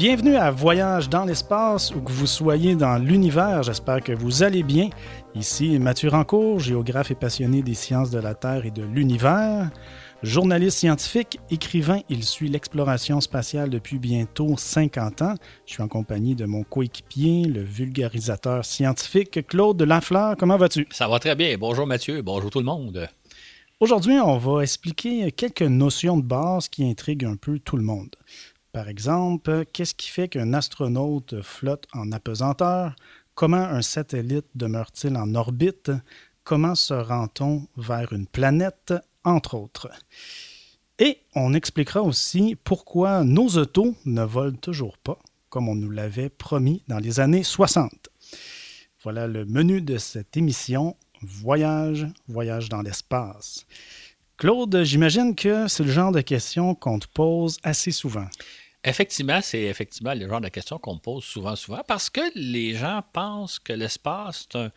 Bienvenue à Voyage dans l'espace, où que vous soyez dans l'univers, j'espère que vous allez bien. Ici Mathieu Rancourt, géographe et passionné des sciences de la Terre et de l'univers. Journaliste scientifique, écrivain, il suit l'exploration spatiale depuis bientôt 50 ans. Je suis en compagnie de mon coéquipier, le vulgarisateur scientifique Claude Lafleur. Comment vas-tu? Ça va très bien. Bonjour Mathieu, bonjour tout le monde. Aujourd'hui, on va expliquer quelques notions de base qui intriguent un peu tout le monde. Par exemple, qu'est-ce qui fait qu'un astronaute flotte en apesanteur? Comment un satellite demeure-t-il en orbite? Comment se rend-on vers une planète? Entre autres. Et on expliquera aussi pourquoi nos autos ne volent toujours pas, comme on nous l'avait promis dans les années 60. Voilà le menu de cette émission Voyage, voyage dans l'espace. Claude, j'imagine que c'est le genre de questions qu'on te pose assez souvent. Effectivement, c'est effectivement le genre de questions qu'on me pose souvent, souvent, parce que les gens pensent que l'espace, c'est un,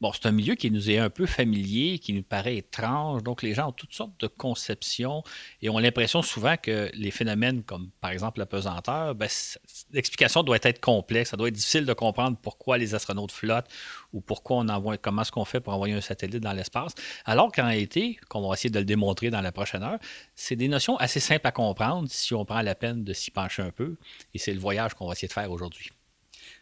Bon, c'est un milieu qui nous est un peu familier, qui nous paraît étrange. Donc, les gens ont toutes sortes de conceptions et ont l'impression souvent que les phénomènes comme, par exemple, la pesanteur, ben, l'explication doit être complexe. Ça doit être difficile de comprendre pourquoi les astronautes flottent ou pourquoi on envoie, comment est-ce qu'on fait pour envoyer un satellite dans l'espace. Alors qu'en réalité, comme on va essayer de le démontrer dans la prochaine heure, c'est des notions assez simples à comprendre si on prend la peine de s'y pencher un peu. Et c'est le voyage qu'on va essayer de faire aujourd'hui.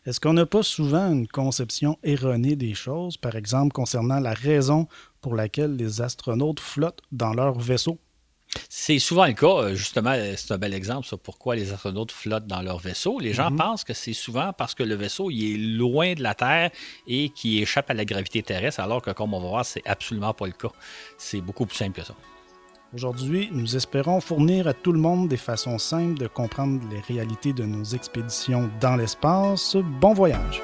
Est-ce qu'on n'a pas souvent une conception erronée des choses, par exemple concernant la raison pour laquelle les astronautes flottent dans leur vaisseau? C'est souvent le cas, euh, justement, c'est un bel exemple sur pourquoi les astronautes flottent dans leur vaisseau. Les gens mhm. pensent que c'est souvent parce que le vaisseau il est loin de la Terre et qui échappe à la gravité terrestre, alors que comme on va voir, c'est absolument pas le cas. C'est beaucoup plus simple que ça. Aujourd'hui, nous espérons fournir à tout le monde des façons simples de comprendre les réalités de nos expéditions dans l'espace. Bon voyage!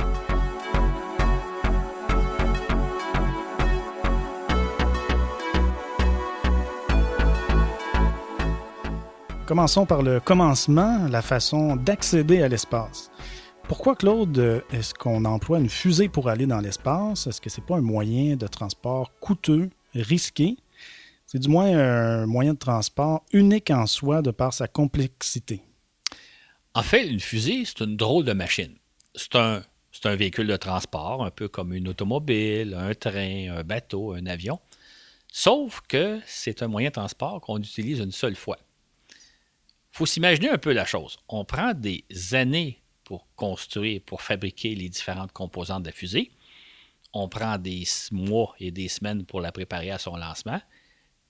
Commençons par le commencement, la façon d'accéder à l'espace. Pourquoi, Claude, est-ce qu'on emploie une fusée pour aller dans l'espace? Est-ce que ce n'est pas un moyen de transport coûteux, risqué, c'est du moins un moyen de transport unique en soi de par sa complexité. En fait, une fusée, c'est une drôle de machine. C'est un, un véhicule de transport, un peu comme une automobile, un train, un bateau, un avion. Sauf que c'est un moyen de transport qu'on utilise une seule fois. Faut s'imaginer un peu la chose. On prend des années pour construire, pour fabriquer les différentes composantes de la fusée. On prend des mois et des semaines pour la préparer à son lancement.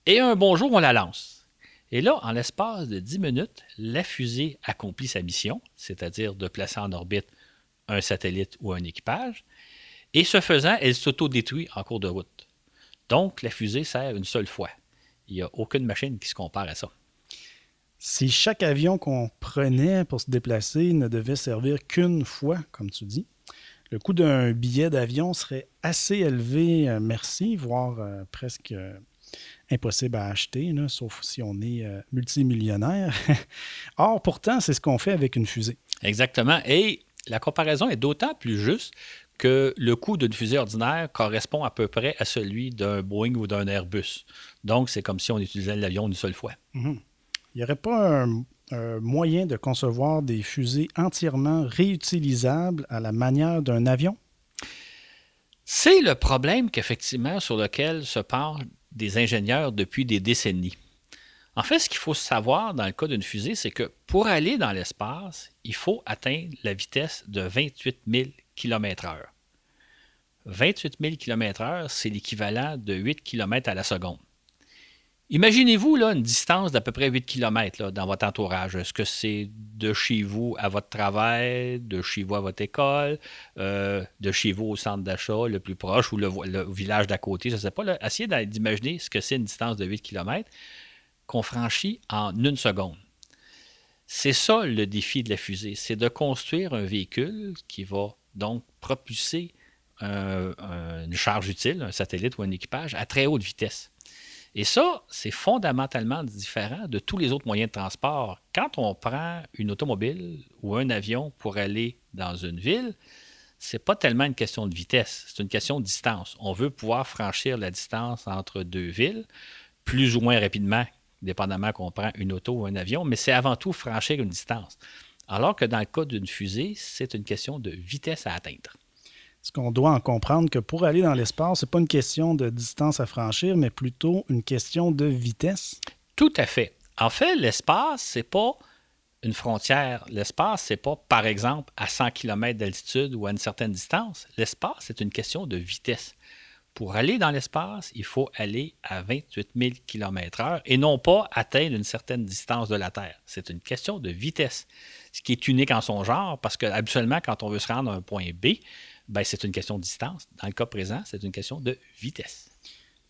Et un bonjour, on la lance. Et là, en l'espace de 10 minutes, la fusée accomplit sa mission, c'est-à-dire de placer en orbite un satellite ou un équipage. Et ce faisant, elle s'auto-détruit en cours de route. Donc, la fusée sert une seule fois. Il n'y a aucune machine qui se compare à ça. Si chaque avion qu'on prenait pour se déplacer ne devait servir qu'une fois, comme tu dis, le coût d'un billet d'avion serait assez élevé, euh, merci, voire euh, presque euh, impossible à acheter, sauf si on est euh, multimillionnaire. Or, pourtant, c'est ce qu'on fait avec une fusée. Exactement. Et la comparaison est d'autant plus juste que le coût d'une fusée ordinaire correspond à peu près à celui d'un Boeing ou d'un Airbus. Donc, c'est comme si on utilisait l'avion une seule fois. Mhm. Il n'y aurait pas un, moyen de concevoir des fusées entièrement réutilisables à la manière d'un avion? C'est le problème qu'effectivement sur lequel se parle des ingénieurs depuis des décennies. En fait, ce qu'il faut savoir dans le cas d'une fusée, c'est que pour aller dans l'espace, il faut atteindre la vitesse de 28 000 km/h. 28 000 km/h, c'est l'équivalent de 8 km à la seconde. Imaginez-vous là, une distance d'à peu près 8 km dans votre entourage. Est-ce que c'est de chez vous à votre travail, de chez vous à votre école, euh, de chez vous au centre d'achat le plus proche ou le, village d'à côté? Je ne sais pas. Essayez d'imaginer ce que c'est une distance de 8 km qu'on franchit en une seconde. C'est ça le défi de la fusée, c'est de construire un véhicule qui va donc propulser une charge utile, un satellite ou un équipage à très haute vitesse. Et ça, c'est fondamentalement différent de tous les autres moyens de transport. Quand on prend une automobile ou un avion pour aller dans une ville, c'est pas tellement une question de vitesse, c'est une question de distance. On veut pouvoir franchir la distance entre deux villes plus ou moins rapidement, dépendamment qu'on prend une auto ou un avion, mais c'est avant tout franchir une distance. Alors que dans le cas d'une fusée, c'est une question de vitesse à atteindre. Est-ce qu'on doit en comprendre que pour aller dans l'espace, ce n'est pas une question de distance à franchir, mais plutôt une question de vitesse? Tout à fait. En fait, l'espace, c'est pas une frontière. L'espace, c'est pas, par exemple, à 100 km d'altitude ou à une certaine distance. L'espace, c'est une question de vitesse. Pour aller dans l'espace, il faut aller à 28 000 km/h et non pas atteindre une certaine distance de la Terre. C'est une question de vitesse, ce qui est unique en son genre parce que habituellement, quand on veut se rendre à un point B, ben, c'est une question de distance. Dans le cas présent, c'est une question de vitesse.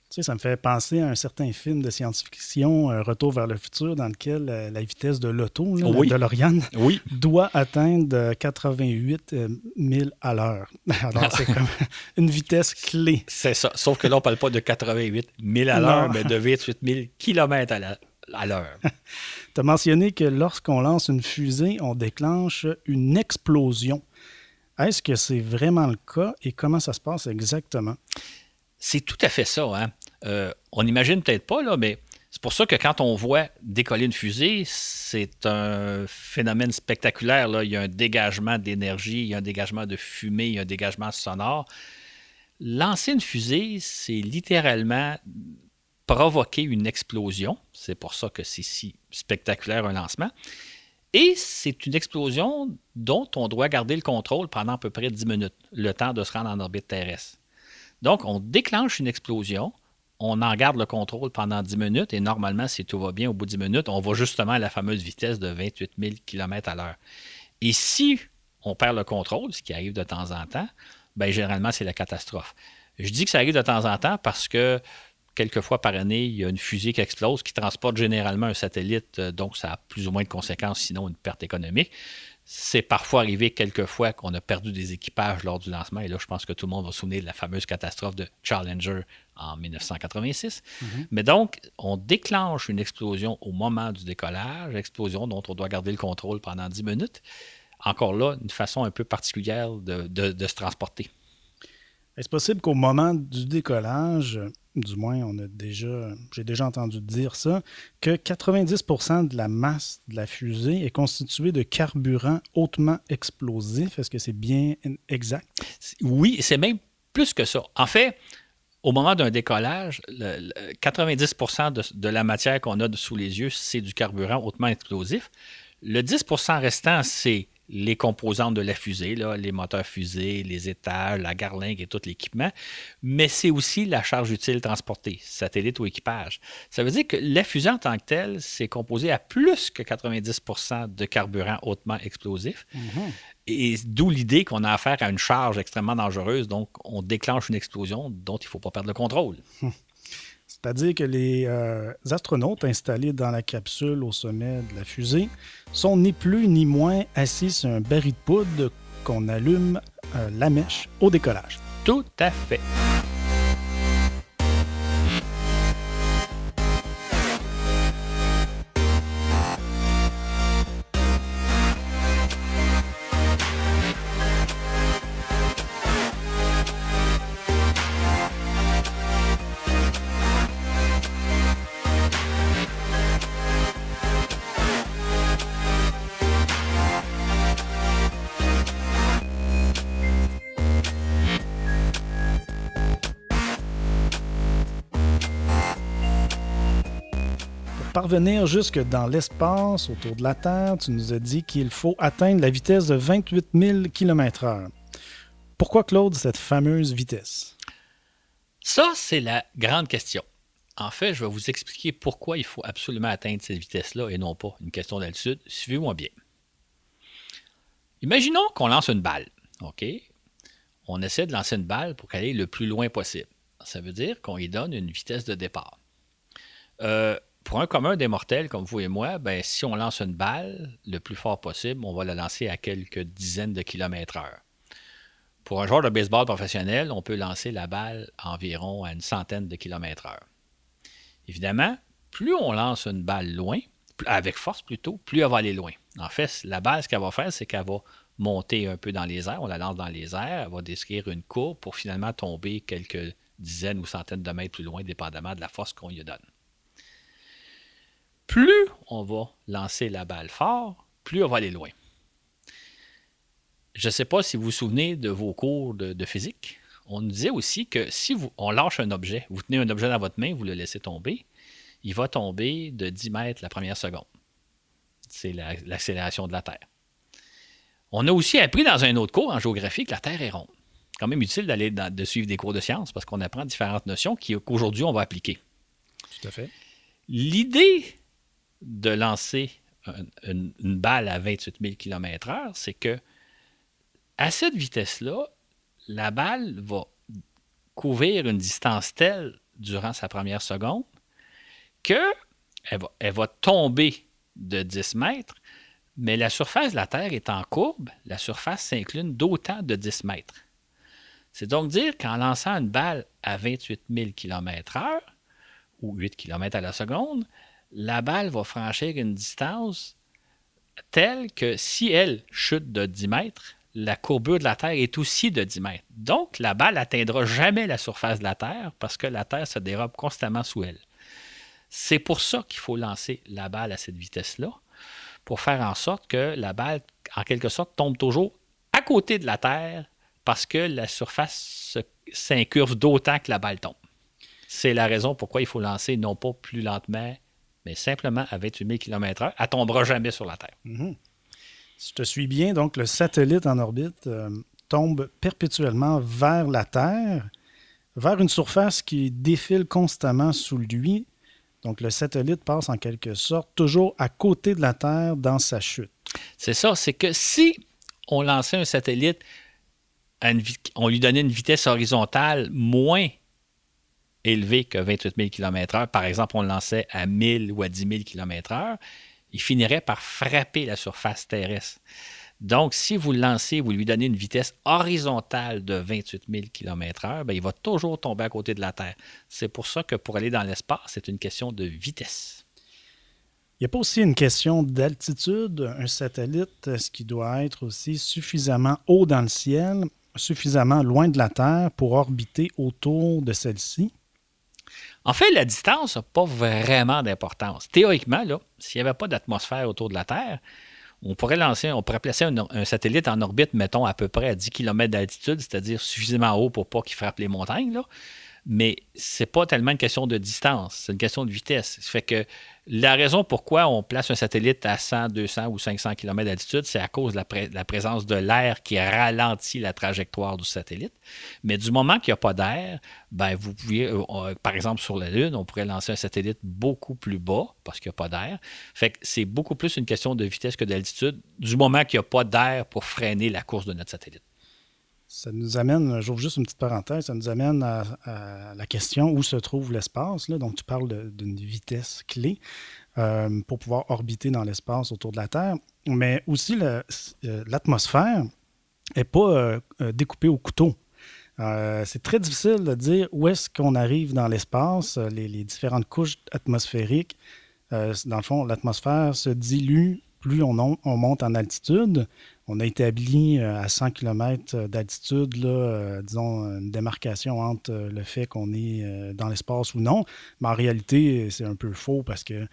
Tu sais, ça me fait penser à un certain film de science-fiction, euh, Retour vers le futur, dans lequel euh, la vitesse de l'auto, de Loriane, doit atteindre 88 000 à l'heure. Alors, c'est comme une vitesse clé. C'est ça. Sauf que là, on ne parle pas de 88 000 à l'heure, mais de 28 000 km à l'heure. tu as mentionné que lorsqu'on lance une fusée, on déclenche une explosion. Est-ce que c'est vraiment le cas et comment ça se passe exactement? C'est tout à fait ça. Hein? Euh, on n'imagine peut-être pas, là, mais c'est pour ça que quand on voit décoller une fusée, c'est un phénomène spectaculaire. Il y a un dégagement d'énergie, il y a un dégagement de fumée, il y a un dégagement sonore. Lancer une fusée, c'est littéralement provoquer une explosion. C'est pour ça que c'est si spectaculaire un lancement. Et c'est une explosion dont on doit garder le contrôle pendant à peu près 10 minutes, le temps de se rendre en orbite terrestre. Donc, on déclenche une explosion, on en garde le contrôle pendant 10 minutes et normalement, si tout va bien, au bout de 10 minutes, on va justement à la fameuse vitesse de 28 000 km à l'heure. Et si on perd le contrôle, ce qui arrive de temps en temps, bien, généralement, c'est la catastrophe. Je dis que ça arrive de temps en temps parce que quelques fois par année, il y a une fusée qui explose, qui transporte généralement un satellite, euh, donc ça a plus ou moins de conséquences, sinon une perte économique. C'est parfois arrivé quelques fois qu'on a perdu des équipages lors du lancement, et là, je pense que tout le monde va se souvenir de la fameuse catastrophe de Challenger en 1986. Mm-hmm. Mais donc, on déclenche une explosion au moment du décollage, explosion dont on doit garder le contrôle pendant 10 minutes. Encore là, une façon un peu particulière de se transporter. Est-ce possible qu'au moment du décollage, du moins on a déjà, j'ai déjà entendu dire ça, que 90% de la masse de la fusée est constituée de carburant hautement explosif? Est-ce que c'est bien exact? Oui, c'est même plus que ça. En fait, au moment d'un décollage, 90% de, de, la matière qu'on a sous les yeux, c'est du carburant hautement explosif. Le 10% restant, c'est les composantes de la fusée, là, les moteurs fusées, les étages, la garlingue et tout l'équipement, mais c'est aussi la charge utile transportée, satellite ou équipage. Ça veut dire que la fusée en tant que telle, c'est composé à plus que 90 de carburant hautement explosif. Mm-hmm. Et d'où l'idée qu'on a affaire à une charge extrêmement dangereuse, donc on déclenche une explosion dont il ne faut pas perdre le contrôle. C'est-à-dire que les euh, astronautes installés dans la capsule au sommet de la fusée sont ni plus ni moins assis sur un baril de poudre qu'on allume euh, la mèche au décollage. Tout à fait. Parvenir jusque dans l'espace autour de la Terre, tu nous as dit qu'il faut atteindre la vitesse de 28 000 km/h. Pourquoi, Claude, cette fameuse vitesse? Ça, c'est la grande question. En fait, je vais vous expliquer pourquoi il faut absolument atteindre cette vitesse-là et non pas une question d'altitude. Suivez-moi bien. Imaginons qu'on lance une balle. OK? On essaie de lancer une balle pour qu'elle aille le plus loin possible. Ça veut dire qu'on lui donne une vitesse de départ. Euh, pour un commun des mortels comme vous et moi, ben, si on lance une balle le plus fort possible, on va la lancer à quelques dizaines de kilomètres heure. Pour un joueur de baseball professionnel, on peut lancer la balle environ à une centaine de kilomètres heure. Évidemment, plus on lance une balle loin, avec force plutôt, plus elle va aller loin. En fait, la balle, ce qu'elle va faire, c'est qu'elle va monter un peu dans les airs, on la lance dans les airs, elle va décrire une courbe pour finalement tomber quelques dizaines ou centaines de mètres plus loin, dépendamment de la force qu'on lui donne plus on va lancer la balle fort, plus on va aller loin. je ne sais pas si vous vous souvenez de vos cours de, physique. On nous disait aussi que si vous, on lâche un objet, vous tenez un objet dans votre main, vous le laissez tomber, il va tomber de 10 mètres la première seconde. C'est l'accélération de la Terre. On a aussi appris dans un autre cours en géographie que la Terre est ronde. quand même utile d'aller de suivre des cours de sciences parce qu'on apprend différentes notions qu'aujourd'hui on va appliquer. Tout à fait. L'idée de lancer une, balle à 28 000 km/h, c'est que à cette vitesse-là, la balle va couvrir une distance telle durant sa première seconde qu'elle va, elle va tomber de 10 mètres, mais la surface de la Terre est en courbe, la surface s'incline d'autant de 10 mètres. C'est donc dire qu'en lançant une balle à 28 000 km/h, ou 8 km à la seconde, la balle va franchir une distance telle que si elle chute de 10 mètres, la courbure de la Terre est aussi de 10 mètres. Donc, la balle n'atteindra jamais la surface de la Terre parce que la Terre se dérobe constamment sous elle. C'est pour ça qu'il faut lancer la balle à cette vitesse-là, pour faire en sorte que la balle, en quelque sorte, tombe toujours à côté de la Terre parce que la surface s'incurve d'autant que la balle tombe. C'est la raison pourquoi il faut lancer non pas plus lentement, mais simplement à 28 000 km/h. Elle tombera jamais sur la Terre. Mhm. Si je te suis bien, donc le satellite en orbite euh, tombe perpétuellement vers la Terre, vers une surface qui défile constamment sous lui. Donc le satellite passe en quelque sorte toujours à côté de la Terre dans sa chute. C'est ça, c'est que si on lançait un satellite, on lui donnait une vitesse horizontale moins élevé que 28 000 km/h, par exemple, on le lançait à 1000 ou à 10 000 km/h, il finirait par frapper la surface terrestre. Donc, si vous le lancez, vous lui donnez une vitesse horizontale de 28 000 km/h, il va toujours tomber à côté de la Terre. C'est pour ça que pour aller dans l'espace, c'est une question de vitesse. Il n'y a pas aussi une question d'altitude. Un satellite, est-ce qu'il doit être aussi suffisamment haut dans le ciel, suffisamment loin de la Terre pour orbiter autour de celle-ci? En fait, la distance n'a pas vraiment d'importance. Théoriquement, s'il n'y avait pas d'atmosphère autour de la Terre, on pourrait lancer, on pourrait placer un, satellite en orbite, mettons, à peu près à 10 km d'altitude, c'est-à-dire suffisamment haut pour pas qu'il frappe les montagnes. Mais c'est pas tellement une question de distance, c'est une question de vitesse. Ça fait que la raison pourquoi on place un satellite à 100, 200 ou 500 km d'altitude, c'est à cause de la, présence de l'air qui ralentit la trajectoire du satellite. Mais du moment qu'il n'y a pas d'air, ben pouvez, euh, par exemple sur la Lune, on pourrait lancer un satellite beaucoup plus bas parce qu'il n'y a pas d'air. C'est beaucoup plus une question de vitesse que d'altitude du moment qu'il n'y a pas d'air pour freiner la course de notre satellite. Ça nous amène, j'ouvre juste une petite parenthèse, ça nous amène à, la question où se trouve l'espace. Donc, tu parles d'une vitesse clé euh, pour pouvoir orbiter dans l'espace autour de la Terre. Mais aussi, euh, l'atmosphère n'est pas euh, découpée au couteau. c'est très difficile de dire où est-ce qu'on arrive dans l'espace, les, différentes couches atmosphériques. dans le fond, l'atmosphère se dilue plus on, monte en altitude on a établi euh, à 100 km d'altitude, euh, disons, une démarcation entre euh, le fait qu'on est dans l'espace ou non. Mais en réalité, c'est un peu faux parce que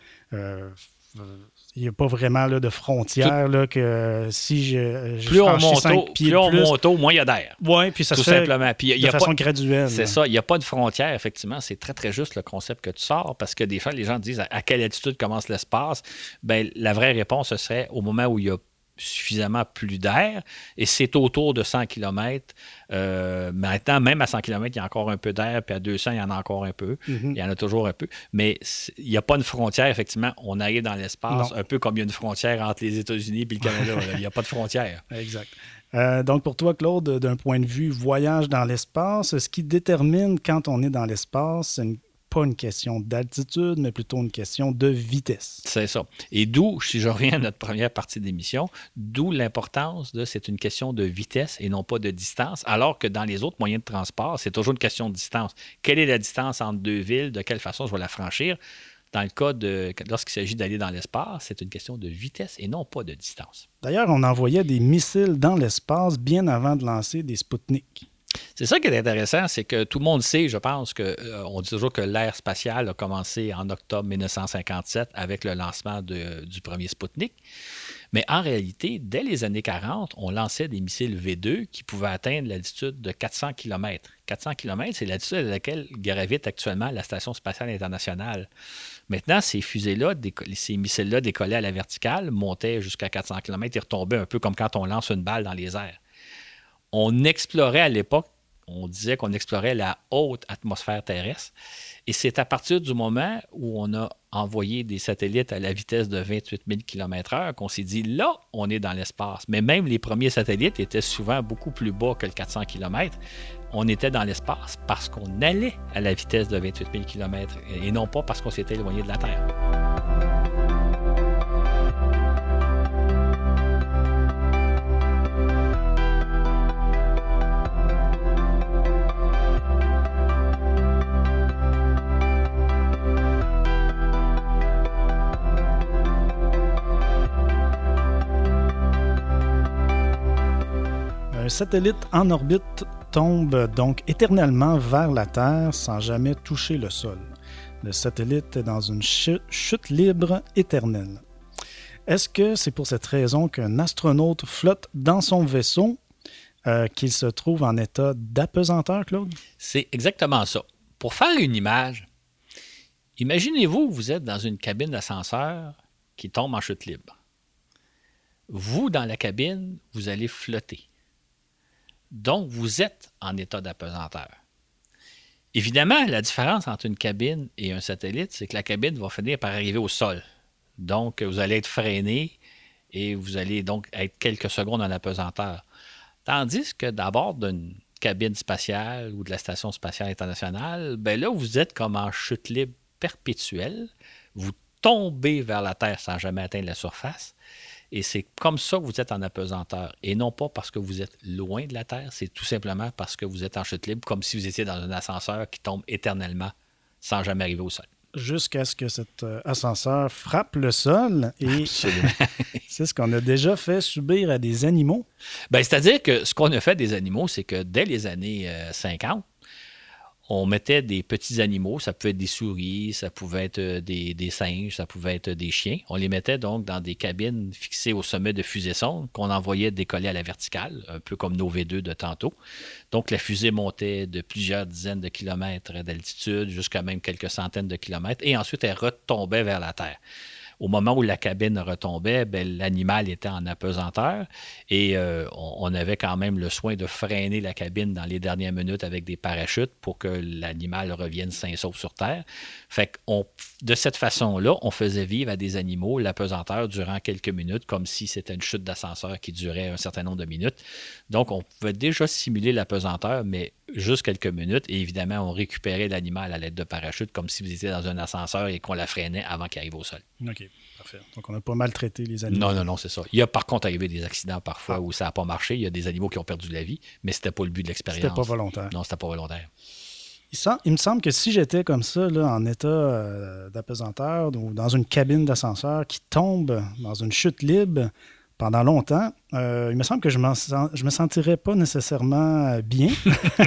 il n'y a pas vraiment là, de frontière là, que si je, plus on monte pieds plus on monte moins il y a d'air. Oui, puis ça tout se fait simplement. Puis de façon graduelle. C'est ça. Il n'y a pas de frontière, effectivement. C'est très, très juste le concept que tu sors parce que des fois, les gens disent à, quelle altitude commence l'espace? Ben, la vraie réponse, ce serait au moment où il y a suffisamment plus d'air et c'est autour de 100 km. Euh, maintenant, même à 100 km, il y a encore un peu d'air, puis à 200, il y en a encore un peu. Mhm. Il y en a toujours un peu. Mais il n'y a pas une frontière, effectivement. On arrive dans l'espace, un peu comme il y a une frontière entre les États-Unis et le Canada. il n'y a pas de frontière. Exact. Euh, donc, pour toi, Claude, d'un point de vue voyage dans l'espace, ce qui détermine quand on est dans l'espace, c'est une pas une question d'altitude, mais plutôt une question de vitesse. C'est ça. Et d'où, si je reviens à notre première partie d'émission, d'où l'importance de c'est une question de vitesse et non pas de distance, alors que dans les autres moyens de transport, c'est toujours une question de distance. Quelle est la distance entre deux villes? De quelle façon je vais la franchir? Dans le cas de lorsqu'il s'agit d'aller dans l'espace, c'est une question de vitesse et non pas de distance. D'ailleurs, on envoyait des missiles dans l'espace bien avant de lancer des Sputnik. C'est ça qui est intéressant, c'est que tout le monde sait, je pense, que euh, dit toujours que l'ère spatiale a commencé en octobre 1957 avec le lancement du premier Sputnik. Mais en réalité, dès les années 40, on lançait des missiles V2 qui pouvaient atteindre l'altitude de 400 km. 400 km, c'est l'altitude à laquelle gravite actuellement la Station spatiale internationale. Maintenant, ces fusées-là, ces missiles-là décollaient à la verticale, montaient jusqu'à 400 km et retombaient un peu comme quand on lance une balle dans les airs. On explorait à l'époque on disait qu'on explorait la haute atmosphère terrestre. Et c'est à partir du moment où on a envoyé des satellites à la vitesse de 28 000 km/h qu'on s'est dit là, on est dans l'espace. Mais même les premiers satellites étaient souvent beaucoup plus bas que le 400 km. On était dans l'espace parce qu'on allait à la vitesse de 28 000 km et non pas parce qu'on s'était éloigné de la Terre. Un satellite en orbite tombe donc éternellement vers la Terre sans jamais toucher le sol. Le satellite est dans une chute libre éternelle. Est-ce que c'est pour cette raison qu'un astronaute flotte dans son vaisseau euh, qu'il se trouve en état d'apesanteur, Claude? C'est exactement ça. Pour faire une image, imaginez-vous, vous êtes dans une cabine d'ascenseur qui tombe en chute libre. Vous, dans la cabine, vous allez flotter. Donc, vous êtes en état d'apesanteur. Évidemment, la différence entre une cabine et un satellite, c'est que la cabine va finir par arriver au sol. Donc, vous allez être freiné et vous allez donc être quelques secondes en apesanteur. Tandis que d'abord d'une cabine spatiale ou de la Station spatiale internationale, ben là, vous êtes comme en chute libre perpétuelle. Vous tombez vers la Terre sans jamais atteindre la surface. Et c'est comme ça que vous êtes en apesanteur. Et non pas parce que vous êtes loin de la Terre, c'est tout simplement parce que vous êtes en chute libre, comme si vous étiez dans un ascenseur qui tombe éternellement sans jamais arriver au sol. Jusqu'à ce que cet euh, ascenseur frappe le sol. Et c'est ce qu'on a déjà fait subir à des animaux. Ben, C'est-à-dire que ce qu'on a fait des animaux, c'est que dès les années 50, euh, on mettait des petits animaux, ça pouvait être des souris, ça pouvait être euh, des, singes, ça pouvait être des chiens. On les mettait donc dans des cabines fixées au sommet de fusée sonde qu'on envoyait décoller à la verticale, un peu comme nos V2 de tantôt. Donc la fusée montait de plusieurs dizaines de kilomètres d'altitude jusqu'à même quelques centaines de kilomètres et ensuite elle retombait vers la Terre au moment où la cabine retombait, ben, l'animal était en apesanteur et euh, on, avait quand même le soin de freiner la cabine dans les dernières minutes avec des parachutes pour que l'animal revienne sain sauf sur Terre. Fait de cette façon-là, on faisait vivre à des animaux l'apesanteur durant quelques minutes, comme si c'était une chute d'ascenseur qui durait un certain nombre de minutes. Donc, on pouvait déjà simuler l'apesanteur, mais juste quelques minutes. Et évidemment, on récupérait l'animal à l'aide de parachute, comme si vous étiez dans un ascenseur et qu'on la freinait avant qu'il arrive au sol. OK, parfait. Donc, on n'a pas maltraité les animaux. Non, non, non, c'est ça. Il y a par contre arrivé des accidents parfois ah. où ça n'a pas marché. Il y a des animaux qui ont perdu la vie, mais ce n'était pas le but de l'expérience. C'était pas volontaire. Non, c'était pas volontaire. Il, me semble que si j'étais comme ça, là, en état euh, d'apesanteur ou dans une cabine d'ascenseur qui tombe dans une chute libre, pendant longtemps, euh, il me semble que je ne me sentirais pas nécessairement euh, bien.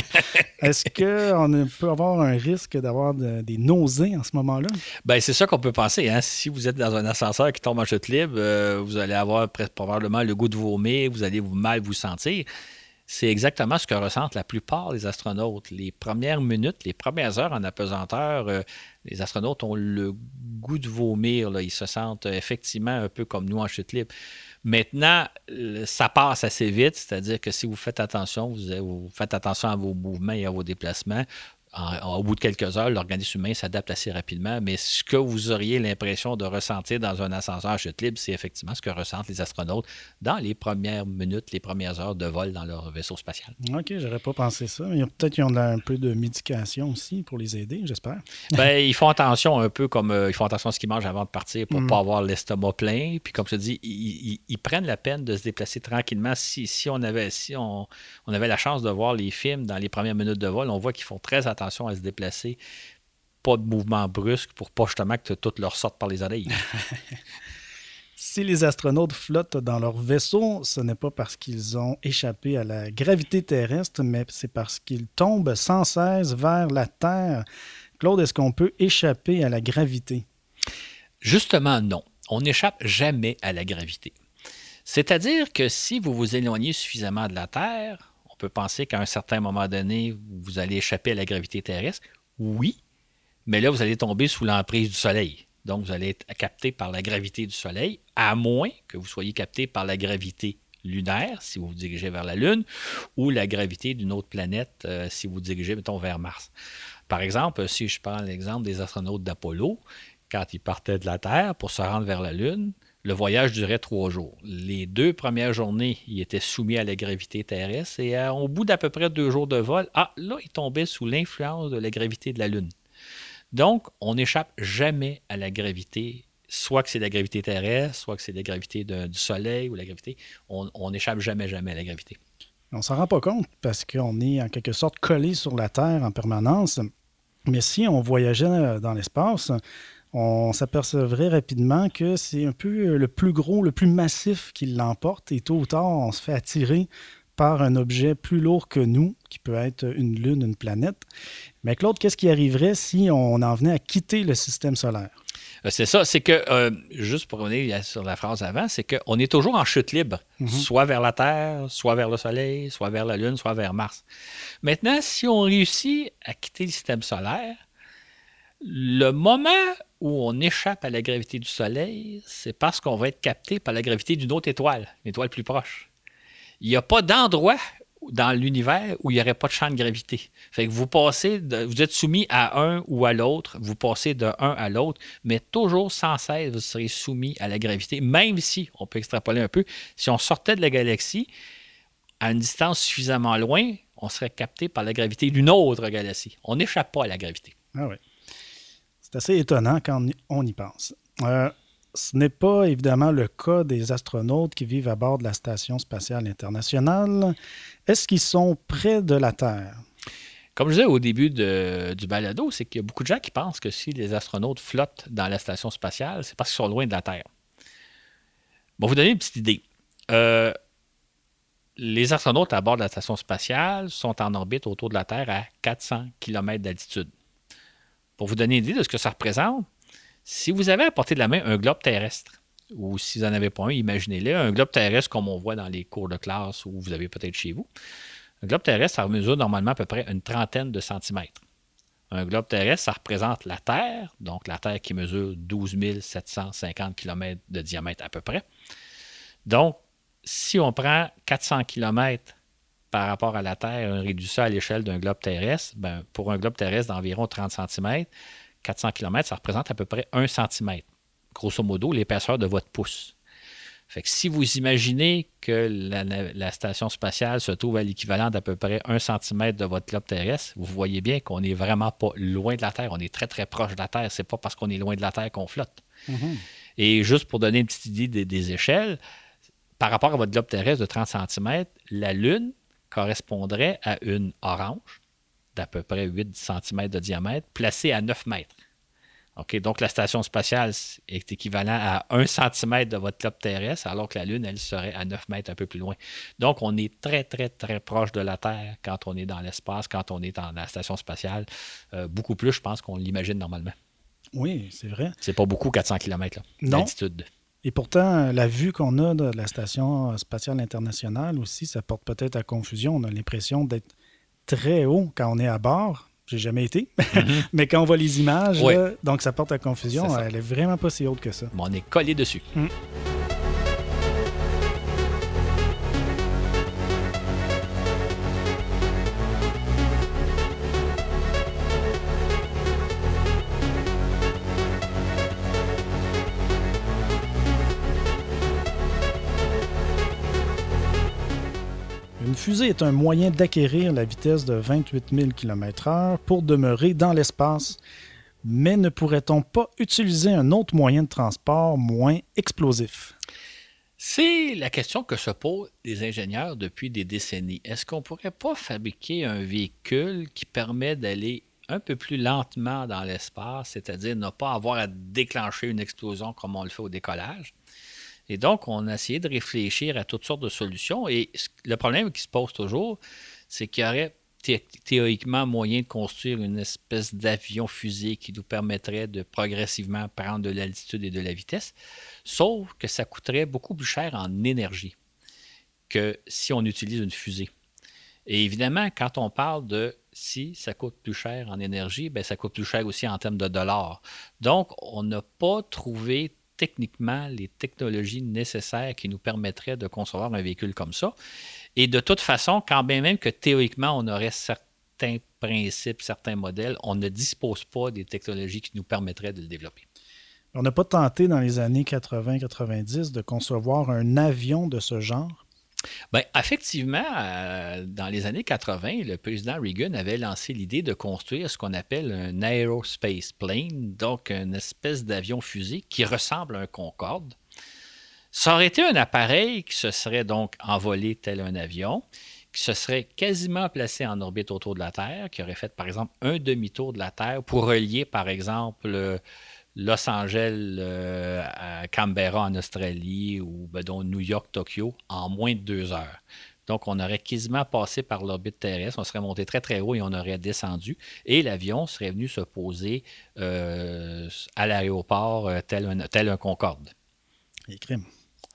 Est-ce qu'on peut avoir un risque d'avoir des nausées en ce moment-là? Bien, c'est ça qu'on peut penser. Hein. Si vous êtes dans un ascenseur qui tombe en chute libre, euh, vous allez avoir probablement le goût de vomir, vous allez mal vous sentir. C'est exactement ce que ressentent la plupart des astronautes. Les premières minutes, les premières heures en apesanteur, les astronautes ont le goût de vomir. Ils se sentent effectivement un peu comme nous en chute libre. Maintenant, ça passe assez vite, c'est-à-dire que si vous faites attention, vous, faites attention à vos mouvements et à vos déplacements, au bout de quelques heures, l'organisme humain s'adapte assez rapidement, mais ce que vous auriez l'impression de ressentir dans un ascenseur chute libre, c'est effectivement ce que ressentent les astronautes dans les premières minutes, les premières heures de vol dans leur vaisseau spatial. OK, j'aurais pas pensé ça. Peut-être qu'ils ont un peu de médication aussi pour les aider, j'espère. ben, ils font attention un peu comme euh, ils font attention à ce qu'ils mangent avant de partir pour ne mm. pas avoir l'estomac plein. Puis comme je dis, ils, prennent la peine de se déplacer tranquillement. Si, si on avait si on, on avait la chance de voir les films dans les premières minutes de vol, on voit qu'ils font très attention attention à se déplacer. Pas de mouvement brusque pour pas justement que tout leur sorte par les oreilles. Si les astronautes flottent dans leur vaisseau, ce n'est pas parce qu'ils ont échappé à la gravité terrestre, mais c'est parce qu'ils tombent sans cesse vers la Terre. Claude, est-ce qu'on peut échapper à la gravité? Justement, non. On n'échappe jamais à la gravité. C'est-à-dire que si vous vous éloignez suffisamment de la Terre, peut penser qu'à un certain moment donné, vous allez échapper à la gravité terrestre? Oui, mais là, vous allez tomber sous l'emprise du Soleil. Donc, vous allez être capté par la gravité du Soleil, à moins que vous soyez capté par la gravité lunaire, si vous vous dirigez vers la Lune, ou la gravité d'une autre planète, euh, si vous dirigez, mettons, vers Mars. Par exemple, si je prends l'exemple des astronautes d'Apollo, quand ils partaient de la Terre pour se rendre vers la Lune, le voyage durait trois jours. Les deux premières journées, ils étaient soumis à la gravité terrestre et euh, au bout d'à peu près deux jours de vol, ah, là, ils tombaient sous l'influence de la gravité de la Lune. Donc, on n'échappe jamais à la gravité, soit que c'est la gravité terrestre, soit que c'est la gravité du Soleil ou la gravité. On n'échappe jamais, jamais à la gravité. On s'en rend pas compte parce qu'on est en quelque sorte collé sur la Terre en permanence. Mais si on voyageait dans l'espace, on s'apercevrait rapidement que c'est un peu le plus gros, le plus massif qui l'emporte et tôt ou tard, on se fait attirer par un objet plus lourd que nous, qui peut être une lune, une planète. Mais Claude, qu'est-ce qui arriverait si on en venait à quitter le système solaire? Euh, c'est ça, c'est que, euh, juste pour revenir sur la phrase avant, c'est qu'on est toujours en chute libre, mhm. soit vers la Terre, soit vers le Soleil, soit vers la Lune, soit vers Mars. Maintenant, si on réussit à quitter le système solaire, le moment où on échappe à la gravité du Soleil, c'est parce qu'on va être capté par la gravité d'une autre étoile, une étoile plus proche il n'y a pas d'endroit dans l'univers où il n'y aurait pas de champ de gravité. Vous passez, vous êtes soumis à un ou à l'autre, vous passez de un à l'autre, mais toujours sans cesse, vous serez soumis à la gravité, même si, on peut extrapoler un peu, si on sortait de la galaxie à une distance suffisamment loin, on serait capté par la gravité d'une autre galaxie. On n'échappe pas à la gravité. Ah oui. C'est assez étonnant quand on y pense. Euh, ce n'est pas évidemment le cas des astronautes qui vivent à bord de la Station spatiale internationale. Est-ce qu'ils sont près de la Terre? Comme je disais au début du balado, c'est qu'il y a beaucoup de gens qui pensent que si les astronautes flottent dans la station spatiale, c'est parce qu'ils sont loin de la Terre. Bon, vous donner une petite idée. Euh, les astronautes à bord de la station spatiale sont en orbite autour de la Terre à 400 km d'altitude. Pour vous donner une idée de ce que ça représente, si vous avez à portée de la main un globe terrestre, ou si vous n'en avez pas un, imaginez-le, un globe terrestre comme on voit dans les cours de classe ou vous avez peut-être chez vous. Un globe terrestre, ça mesure normalement à peu près une trentaine de centimètres. Un globe terrestre, ça représente la Terre, donc la Terre qui mesure 12 750 km de diamètre à peu près. Donc, si on prend 400 km par rapport à la Terre, on réduit ça à l'échelle d'un globe terrestre, ben, pour un globe terrestre d'environ 30 cm, 400 km, ça représente à peu près 1 cm. Grosso modo, l'épaisseur de votre pouce. Fait que si vous imaginez que la, station spatiale se trouve à l'équivalent d'à peu près 1 cm de votre globe terrestre, vous voyez bien qu'on n'est vraiment pas loin de la Terre. On est très, très proche de la Terre. C'est pas parce qu'on est loin de la Terre qu'on flotte. Mm-hmm. Et juste pour donner une petite idée des, des, échelles, par rapport à votre globe terrestre de 30 cm, la Lune correspondrait à une orange d'à peu près 8 cm de diamètre, placé à 9 mètres. donc, la station spatiale est équivalent à 1 cm de votre globe terrestre, alors que la Lune, elle serait à 9 mètres un peu plus loin. Donc, on est très, très, très proche de la Terre quand on est dans l'espace, quand on est dans la station spatiale. Euh, beaucoup plus, je pense, qu'on l'imagine normalement. Oui, c'est vrai. C'est pas beaucoup, 400 km d'altitude. Et pourtant, la vue qu'on a de la Station spatiale internationale aussi, ça porte peut-être à confusion. On a l'impression d'être très haut quand on est à bord. J'ai jamais été. Mhm. Mais quand on voit les images, donc ça porte à confusion. Elle est vraiment pas si haute que ça. on est collé dessus. Mm. Est un moyen d'acquérir la vitesse de 28 000 km/h pour demeurer dans l'espace. Mais ne pourrait-on pas utiliser un autre moyen de transport moins explosif? C'est la question que se posent les ingénieurs depuis des décennies. Est-ce qu'on ne pourrait pas fabriquer un véhicule qui permet d'aller un peu plus lentement dans l'espace, c'est-à-dire ne pas avoir à déclencher une explosion comme on le fait au décollage, Et donc, on a essayé de réfléchir à toutes sortes de solutions. Et le problème qui se pose toujours, c'est qu'il y aurait théoriquement moyen de construire une espèce d'avion-fusée qui nous permettrait de progressivement prendre de l'altitude et de la vitesse, sauf que ça coûterait beaucoup plus cher en énergie que si on utilise une fusée. Et évidemment, quand on parle de si ça coûte plus cher en énergie, bien, ça coûte plus cher aussi en termes de dollars. Donc, on n'a pas trouvé techniquement les technologies nécessaires qui nous permettraient de concevoir un véhicule comme ça. Et de toute façon, quand bien même que théoriquement, on aurait certains principes, certains modèles, on ne dispose pas des technologies qui nous permettraient de le développer. On n'a pas tenté dans les années 80-90 de concevoir un avion de ce genre? Bien, effectivement, euh, dans les années 80, le président Reagan avait lancé l'idée de construire ce qu'on appelle un aerospace plane, donc une espèce d'avion fusée qui ressemble à un Concorde. Ça aurait été un appareil qui se serait donc envolé tel un avion, qui se serait quasiment placé en orbite autour de la Terre, qui aurait fait par exemple un demi-tour de la Terre pour relier par exemple Los Angeles euh, à Canberra en Australie ou ben, New York, Tokyo en moins de deux heures. Donc, on aurait quasiment passé par l'orbite terrestre, on serait monté très très haut et on aurait descendu. Et l'avion serait venu se poser euh, à l'aéroport euh, tel, un, tel un Concorde. Et crime.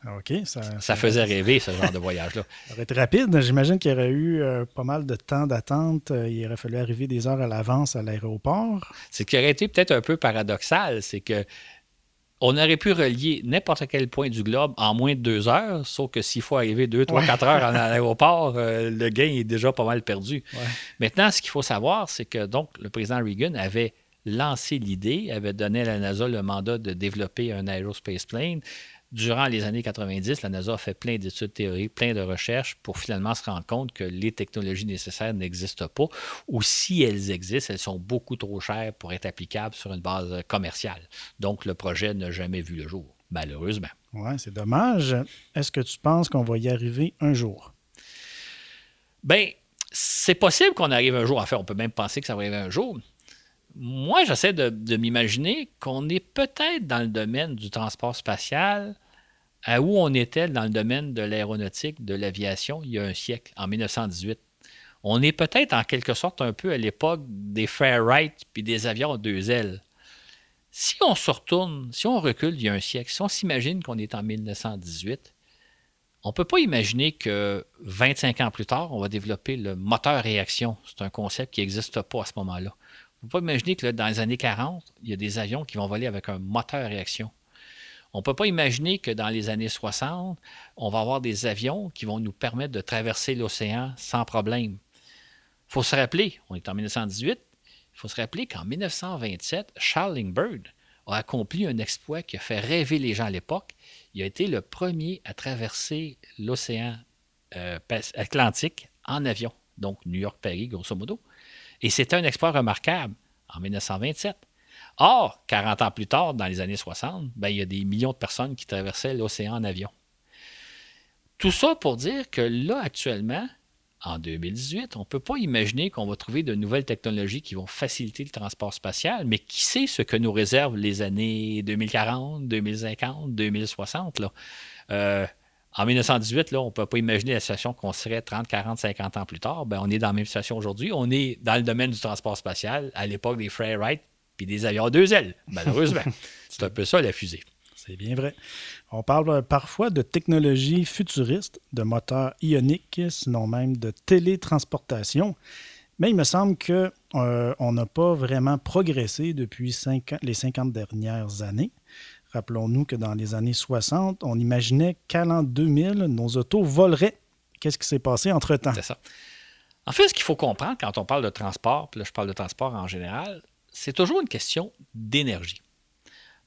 Ah, OK. Ça, faisait rêver, ce genre de voyage-là. Ça aurait été rapide. J'imagine qu'il y aurait eu euh, pas mal de temps d'attente. Euh, il aurait fallu arriver des heures à l'avance à l'aéroport. Ce qui aurait été peut-être un peu paradoxal, c'est que on aurait pu relier n'importe quel point du globe en moins de deux heures, sauf que s'il faut arriver deux, trois, quatre heures à l'aéroport, euh, le gain est déjà pas mal perdu. Maintenant, ce qu'il faut savoir, c'est que donc le président Reagan avait lancé l'idée, avait donné à la NASA le mandat de développer un aerospace plane durant les années 90, la NASA a fait plein d'études théoriques, plein de recherches pour finalement se rendre compte que les technologies nécessaires n'existent pas ou si elles existent, elles sont beaucoup trop chères pour être applicables sur une base commerciale. Donc, le projet n'a jamais vu le jour, malheureusement. Oui, c'est dommage. Est-ce que tu penses qu'on va y arriver un jour? Bien, c'est possible qu'on arrive un jour. En fait, on peut même penser que ça va arriver un jour moi, j'essaie de, de m'imaginer qu'on est peut-être dans le domaine du transport spatial à où on était dans le domaine de l'aéronautique, de l'aviation, il y a un siècle, en 1918. On est peut-être en quelque sorte un peu à l'époque des Fairwright puis des avions à deux ailes. Si on se retourne, si on recule il y a un siècle, si on s'imagine qu'on est en 1918, on ne peut pas imaginer que 25 ans plus tard, on va développer le moteur réaction. C'est un concept qui n'existe pas à ce moment-là. On ne peut pas imaginer que dans les années 40, il y a des avions qui vont voler avec un moteur réaction. On ne peut pas imaginer que dans les années 60, on va avoir des avions qui vont nous permettre de traverser l'océan sans problème. Il faut se rappeler, on est en 1918, il faut se rappeler qu'en 1927, Charles Lindbergh a accompli un exploit qui a fait rêver les gens à l'époque. Il a été le premier à traverser l'océan euh, Atlantique en avion, donc New York-Paris, grosso modo. Et c'était un exploit remarquable en 1927. Or, 40 ans plus tard, dans les années 60, ben, il y a des millions de personnes qui traversaient l'océan en avion. Tout ça pour dire que là, actuellement, en 2018, on ne peut pas imaginer qu'on va trouver de nouvelles technologies qui vont faciliter le transport spatial, mais qui sait ce que nous réservent les années 2040, 2050, 2060. Là? Euh, en 1918, là, on ne peut pas imaginer la situation qu'on serait 30, 40, 50 ans plus tard. Ben, on est dans la même situation aujourd'hui. On est dans le domaine du transport spatial à l'époque des Wright puis des avions à deux ailes, malheureusement. C'est un peu ça, la fusée. C'est bien vrai. On parle parfois de technologies futuristes, de moteurs ioniques, sinon même de télétransportation. Mais il me semble qu'on euh, n'a pas vraiment progressé depuis les 50 dernières années. Rappelons-nous que dans les années 60, on imaginait qu'à l'an 2000, nos autos voleraient. Qu'est-ce qui s'est passé entre-temps? C'est ça. En fait, ce qu'il faut comprendre quand on parle de transport, puis là je parle de transport en général, c'est toujours une question d'énergie.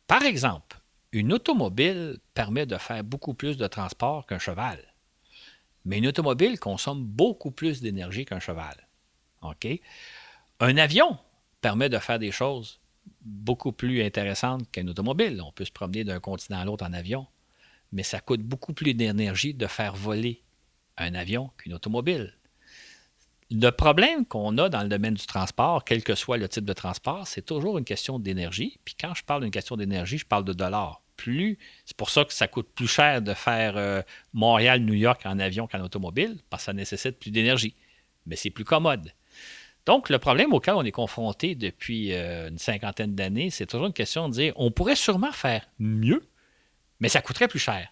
Par exemple, une automobile permet de faire beaucoup plus de transport qu'un cheval. Mais une automobile consomme beaucoup plus d'énergie qu'un cheval. Un avion permet de faire des choses beaucoup plus intéressantes qu'une automobile. On peut se promener d'un continent à l'autre en avion, mais ça coûte beaucoup plus d'énergie de faire voler un avion qu'une automobile. Le problème qu'on a dans le domaine du transport, quel que soit le type de transport, c'est toujours une question d'énergie. Puis quand je parle d'une question d'énergie, je parle de dollars. plus. C'est pour ça que ça coûte plus cher de faire euh, Montréal-New York en avion qu'en automobile, parce que ça nécessite plus d'énergie. Mais c'est plus commode. Donc, le problème auquel on est confronté depuis euh, une cinquantaine d'années, c'est toujours une question de dire on pourrait sûrement faire mieux, mais ça coûterait plus cher.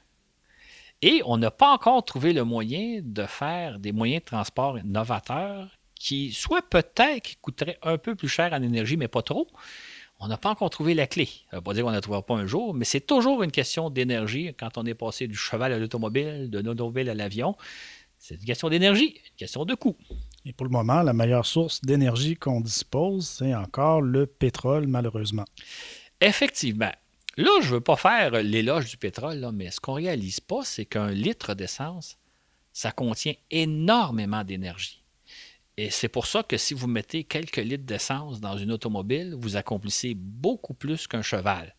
Et on n'a pas encore trouvé le moyen de faire des moyens de transport novateurs qui, soit peut-être, coûteraient un peu plus cher en énergie, mais pas trop. On n'a pas encore trouvé la clé. Ça ne veut pas dire qu'on ne la trouvera pas un jour, mais c'est toujours une question d'énergie quand on est passé du cheval à l'automobile, de l'automobile à l'avion. C'est une question d'énergie, une question de coût. Et pour le moment, la meilleure source d'énergie qu'on dispose, c'est encore le pétrole, malheureusement. Effectivement. Là, je ne veux pas faire l'éloge du pétrole, mais ce qu'on ne réalise pas, c'est qu'un litre d'essence, ça contient énormément d'énergie. Et c'est pour ça que si vous mettez quelques litres d'essence dans une automobile, vous accomplissez beaucoup plus qu'un cheval.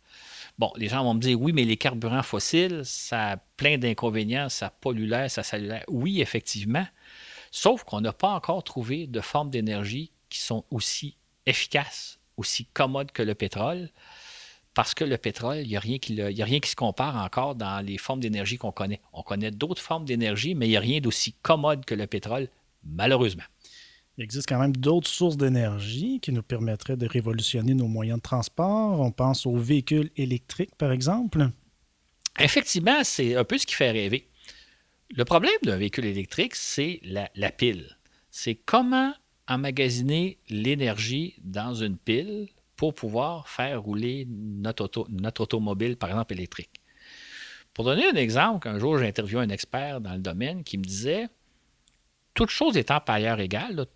Bon, les gens vont me dire oui, mais les carburants fossiles, ça a plein d'inconvénients, ça pollue l'air, ça salue l'air. Oui, effectivement. Sauf qu'on n'a pas encore trouvé de formes d'énergie qui sont aussi efficaces, aussi commodes que le pétrole parce que le pétrole, il n'y a, rien qui a rien qui se compare encore dans les formes d'énergie qu'on connaît. On connaît d'autres formes d'énergie, mais il n'y a rien d'aussi commode que le pétrole, malheureusement. Il existe quand même d'autres sources d'énergie qui nous permettraient de révolutionner nos moyens de transport. On pense aux véhicules électriques, par exemple. Effectivement, c'est un peu ce qui fait rêver. Le problème d'un véhicule électrique, c'est la, la pile. C'est comment emmagasiner l'énergie dans une pile pour pouvoir faire rouler notre, notre automobile, par exemple, électrique. Pour donner un exemple, un jour, j'ai interviewé un expert dans le domaine qui me disait toute chose étant par ailleurs égale,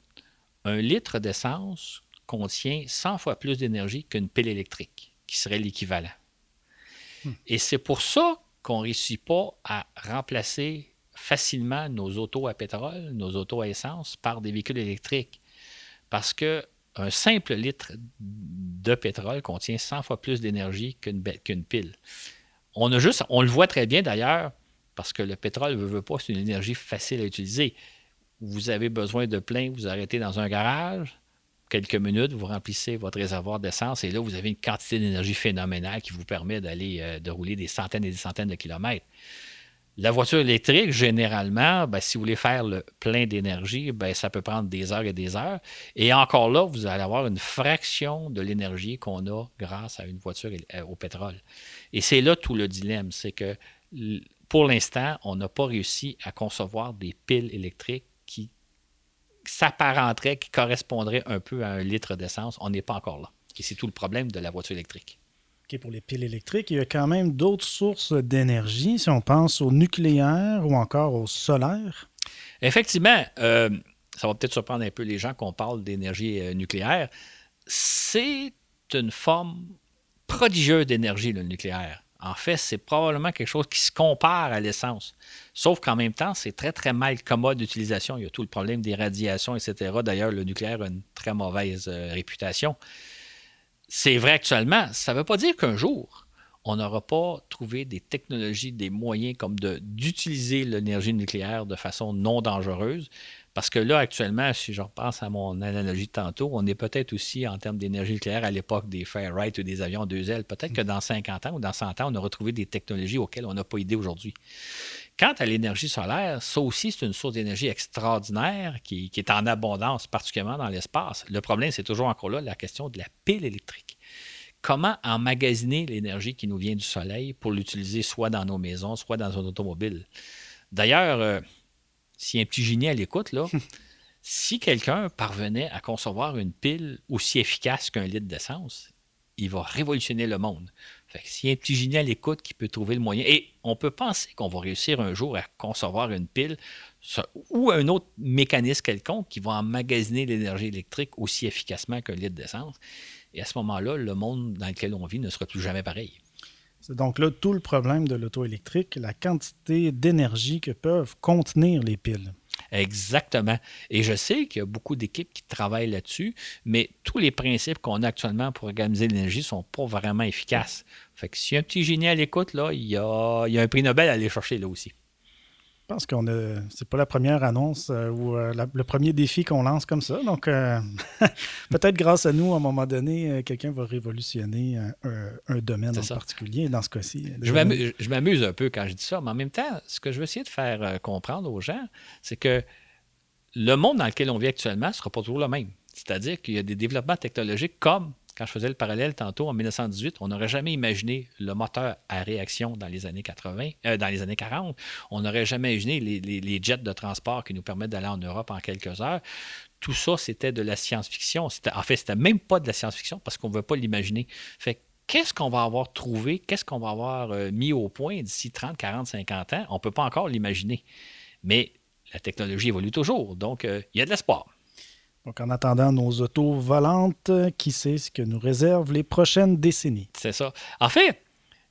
un litre d'essence contient 100 fois plus d'énergie qu'une pile électrique, qui serait l'équivalent. Hmm. Et c'est pour ça qu'on ne réussit pas à remplacer facilement nos autos à pétrole, nos autos à essence par des véhicules électriques. Parce que un simple litre de pétrole contient 100 fois plus d'énergie qu'une pile. On, le voit très bien d'ailleurs, parce que le pétrole ne veut pas, c'est une énergie facile à utiliser. Vous avez besoin de plein, vous arrêtez dans un garage, quelques minutes, vous remplissez votre réservoir d'essence et là, vous avez une quantité d'énergie phénoménale qui vous permet d'aller euh, de rouler des centaines et des centaines de kilomètres. La voiture électrique, généralement, ben, si vous voulez faire le plein d'énergie, ben, ça peut prendre des heures et des heures. Et encore là, vous allez avoir une fraction de l'énergie qu'on a grâce à une voiture euh, au pétrole. Et c'est là tout le dilemme, c'est que pour l'instant, on n'a pas réussi à concevoir des piles électriques qui s'apparenteraient, qui correspondraient un peu à un litre d'essence. On n'est pas encore là. Et c'est tout le problème de la voiture électrique pour les piles électriques, il y a quand même d'autres sources d'énergie, si on pense au nucléaire ou encore au solaire. Effectivement, euh, ça va peut-être surprendre un peu les gens qu'on parle d'énergie euh, nucléaire. C'est une forme prodigieuse d'énergie, le nucléaire. En fait, c'est probablement quelque chose qui se compare à l'essence. Sauf qu'en même temps, c'est très, très mal commode d'utilisation. Il y a tout le problème des radiations, etc. D'ailleurs, le nucléaire a une très mauvaise euh, réputation c'est vrai actuellement. Ça ne veut pas dire qu'un jour, on n'aura pas trouvé des technologies, des moyens comme d'utiliser l'énergie nucléaire de façon non dangereuse. Parce que là, actuellement, si je repense à mon analogie de tantôt, on est peut-être aussi en termes d'énergie nucléaire à l'époque des Fairlight ou des avions deux ailes. Peut-être que dans 50 ans ou dans 100 ans, on aura trouvé des technologies auxquelles on n'a pas idée aujourd'hui. Quant à l'énergie solaire, ça aussi, c'est une source d'énergie extraordinaire qui, est en abondance, particulièrement dans l'espace. Le problème, c'est toujours encore là la question de la pile électrique. Comment emmagasiner l'énergie qui nous vient du soleil pour l'utiliser soit dans nos maisons, soit dans un automobile? D'ailleurs, euh, si un petit génie à l'écoute, là, si quelqu'un parvenait à concevoir une pile aussi efficace qu'un litre d'essence, il va révolutionner le monde. Fait s'il y a un petit génie à l'écoute qui peut trouver le moyen, et on peut penser qu'on va réussir un jour à concevoir une pile ou un autre mécanisme quelconque qui va emmagasiner l'énergie électrique aussi efficacement qu'un litre d'essence. Et à ce moment-là, le monde dans lequel on vit ne sera plus jamais pareil. C'est donc là tout le problème de l'auto électrique, la quantité d'énergie que peuvent contenir les piles. Exactement. Et je sais qu'il y a beaucoup d'équipes qui travaillent là-dessus, mais tous les principes qu'on a actuellement pour organiser l'énergie ne sont pas vraiment efficaces. Fait que si un petit génie à l'écoute, là, il y, a, un prix Nobel à aller chercher là aussi. Je pense qu'on a. C'est pas la première annonce euh, ou euh, le premier défi qu'on lance comme ça. Donc, euh, peut-être grâce à nous, à un moment donné, quelqu'un va révolutionner un, domaine en particulier. Dans ce cas-ci. Je m'amuse un peu quand je dis ça, mais en même temps, ce que je veux essayer de faire comprendre aux gens, c'est que le monde dans lequel on vit actuellement ne sera pas toujours le même. C'est-à-dire qu'il y a des développements technologiques comme quand je faisais le parallèle tantôt en 1918, on n'aurait jamais imaginé le moteur à réaction dans les années 80, euh, dans les années 40. On n'aurait jamais imaginé les, jets de transport qui nous permettent d'aller en Europe en quelques heures. Tout ça, c'était de la science-fiction. En fait, c'était même pas de la science-fiction parce qu'on ne veut pas l'imaginer. Fait qu'est-ce qu'on va avoir trouvé, qu'est-ce qu'on va avoir euh, mis au point d'ici 30, 40, 50 ans? On ne peut pas encore l'imaginer. Mais la technologie évolue toujours, donc euh, il y a de l'espoir. Donc, en attendant nos autos volantes, qui sait ce que nous réservent les prochaines décennies? C'est ça. En fait,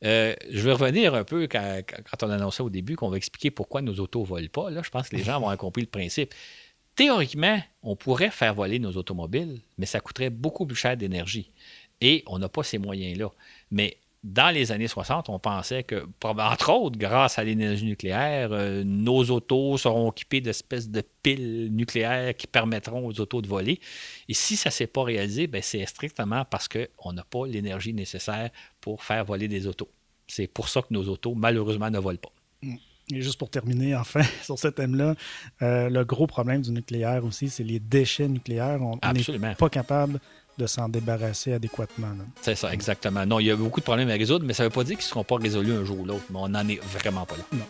euh, je vais revenir un peu quand, on annonçait au début qu'on va expliquer pourquoi nos autos ne volent pas. Là, je pense que les gens vont compris le principe. Théoriquement, on pourrait faire voler nos automobiles, mais ça coûterait beaucoup plus cher d'énergie. Et on n'a pas ces moyens-là. Mais dans les années 60, on pensait que, entre autres, grâce à l'énergie nucléaire, euh, nos autos seront équipées d'espèces de piles nucléaires qui permettront aux autos de voler. Et si ça ne s'est pas réalisé, ben, c'est strictement parce qu'on n'a pas l'énergie nécessaire pour faire voler des autos. C'est pour ça que nos autos, malheureusement, ne volent pas. Mm. Et juste pour terminer, enfin, sur ce thème-là, euh, le gros problème du nucléaire aussi, c'est les déchets nucléaires. On n'est pas capable de s'en débarrasser adéquatement. C'est ça, exactement. Non, il y a beaucoup de problèmes à résoudre, mais ça ne veut pas dire qu'ils ne seront pas résolus un jour ou l'autre. Mais on n'en est vraiment pas là. Non.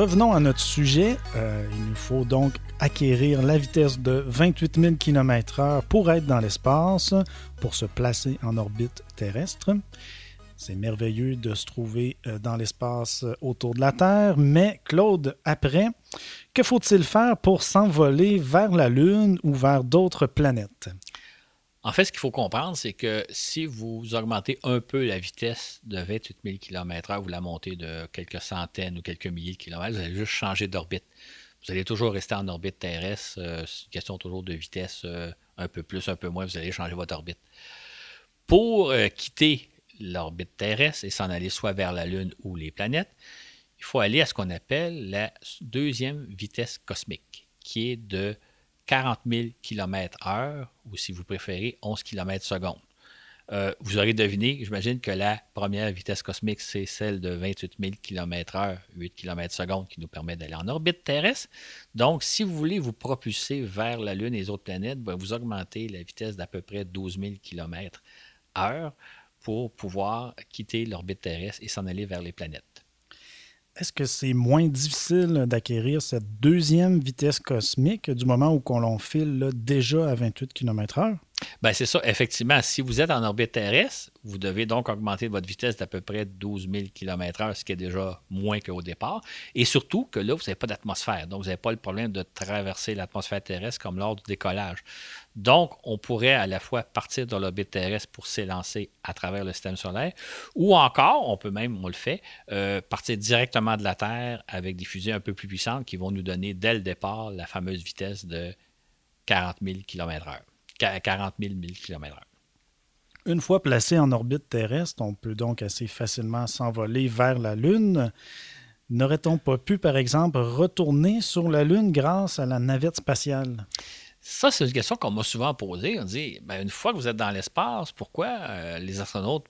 Revenons à notre sujet. Euh, il nous faut donc acquérir la vitesse de 28 000 km/h pour être dans l'espace, pour se placer en orbite terrestre. C'est merveilleux de se trouver euh, dans l'espace euh, autour de la Terre, mais Claude, après, que faut-il faire pour s'envoler vers la Lune ou vers d'autres planètes? En fait, ce qu'il faut comprendre, c'est que si vous augmentez un peu la vitesse de 28 000 km/h, vous la montez de quelques centaines ou quelques milliers de kilomètres, vous allez juste changer d'orbite. Vous allez toujours rester en orbite terrestre. Euh, c'est une question toujours de vitesse, euh, un peu plus, un peu moins, vous allez changer votre orbite. Pour euh, quitter l'orbite terrestre et s'en aller soit vers la Lune ou les planètes, il faut aller à ce qu'on appelle la deuxième vitesse cosmique, qui est de 40 000 km/h, ou si vous préférez, 11 km seconde. Euh, vous aurez deviné, j'imagine que la première vitesse cosmique, c'est celle de 28 000 km/h, 8 km seconde, qui nous permet d'aller en orbite terrestre. Donc, si vous voulez vous propulser vers la Lune et les autres planètes, ben, vous augmentez la vitesse d'à peu près 12 000 km/h pour pouvoir quitter l'orbite terrestre et s'en aller vers les planètes. Est-ce que c'est moins difficile d'acquérir cette deuxième vitesse cosmique du moment où on file déjà à 28 km/h? Ben c'est ça, effectivement. Si vous êtes en orbite terrestre, vous devez donc augmenter votre vitesse d'à peu près 12 000 km/h, ce qui est déjà moins qu'au départ. Et surtout que là, vous n'avez pas d'atmosphère. Donc, vous n'avez pas le problème de traverser l'atmosphère terrestre comme lors du décollage. Donc, on pourrait à la fois partir de l'orbite terrestre pour s'élancer à travers le système solaire, ou encore, on peut même, on le fait, euh, partir directement de la Terre avec des fusées un peu plus puissantes qui vont nous donner dès le départ la fameuse vitesse de 40 000 km/h. 40 000 km/h. Une fois placé en orbite terrestre, on peut donc assez facilement s'envoler vers la Lune. N'aurait-on pas pu, par exemple, retourner sur la Lune grâce à la navette spatiale? Ça, c'est une question qu'on m'a souvent posée. On dit, ben, une fois que vous êtes dans l'espace, pourquoi euh, les astronautes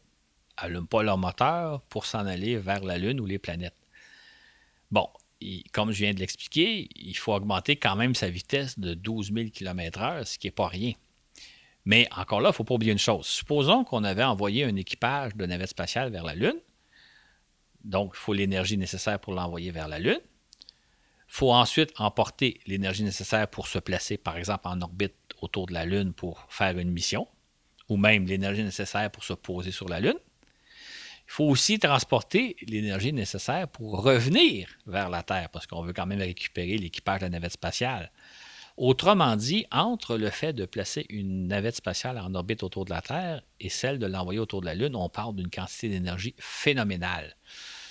n'allument pas leur moteur pour s'en aller vers la Lune ou les planètes? Bon, comme je viens de l'expliquer, il faut augmenter quand même sa vitesse de 12 000 km/h, ce qui n'est pas rien. Mais encore là, il ne faut pas oublier une chose. Supposons qu'on avait envoyé un équipage de navette spatiale vers la Lune. Donc, il faut l'énergie nécessaire pour l'envoyer vers la Lune. Il faut ensuite emporter l'énergie nécessaire pour se placer, par exemple, en orbite autour de la Lune pour faire une mission, ou même l'énergie nécessaire pour se poser sur la Lune. Il faut aussi transporter l'énergie nécessaire pour revenir vers la Terre, parce qu'on veut quand même récupérer l'équipage de la navette spatiale. Autrement dit, entre le fait de placer une navette spatiale en orbite autour de la Terre et celle de l'envoyer autour de la Lune, on parle d'une quantité d'énergie phénoménale.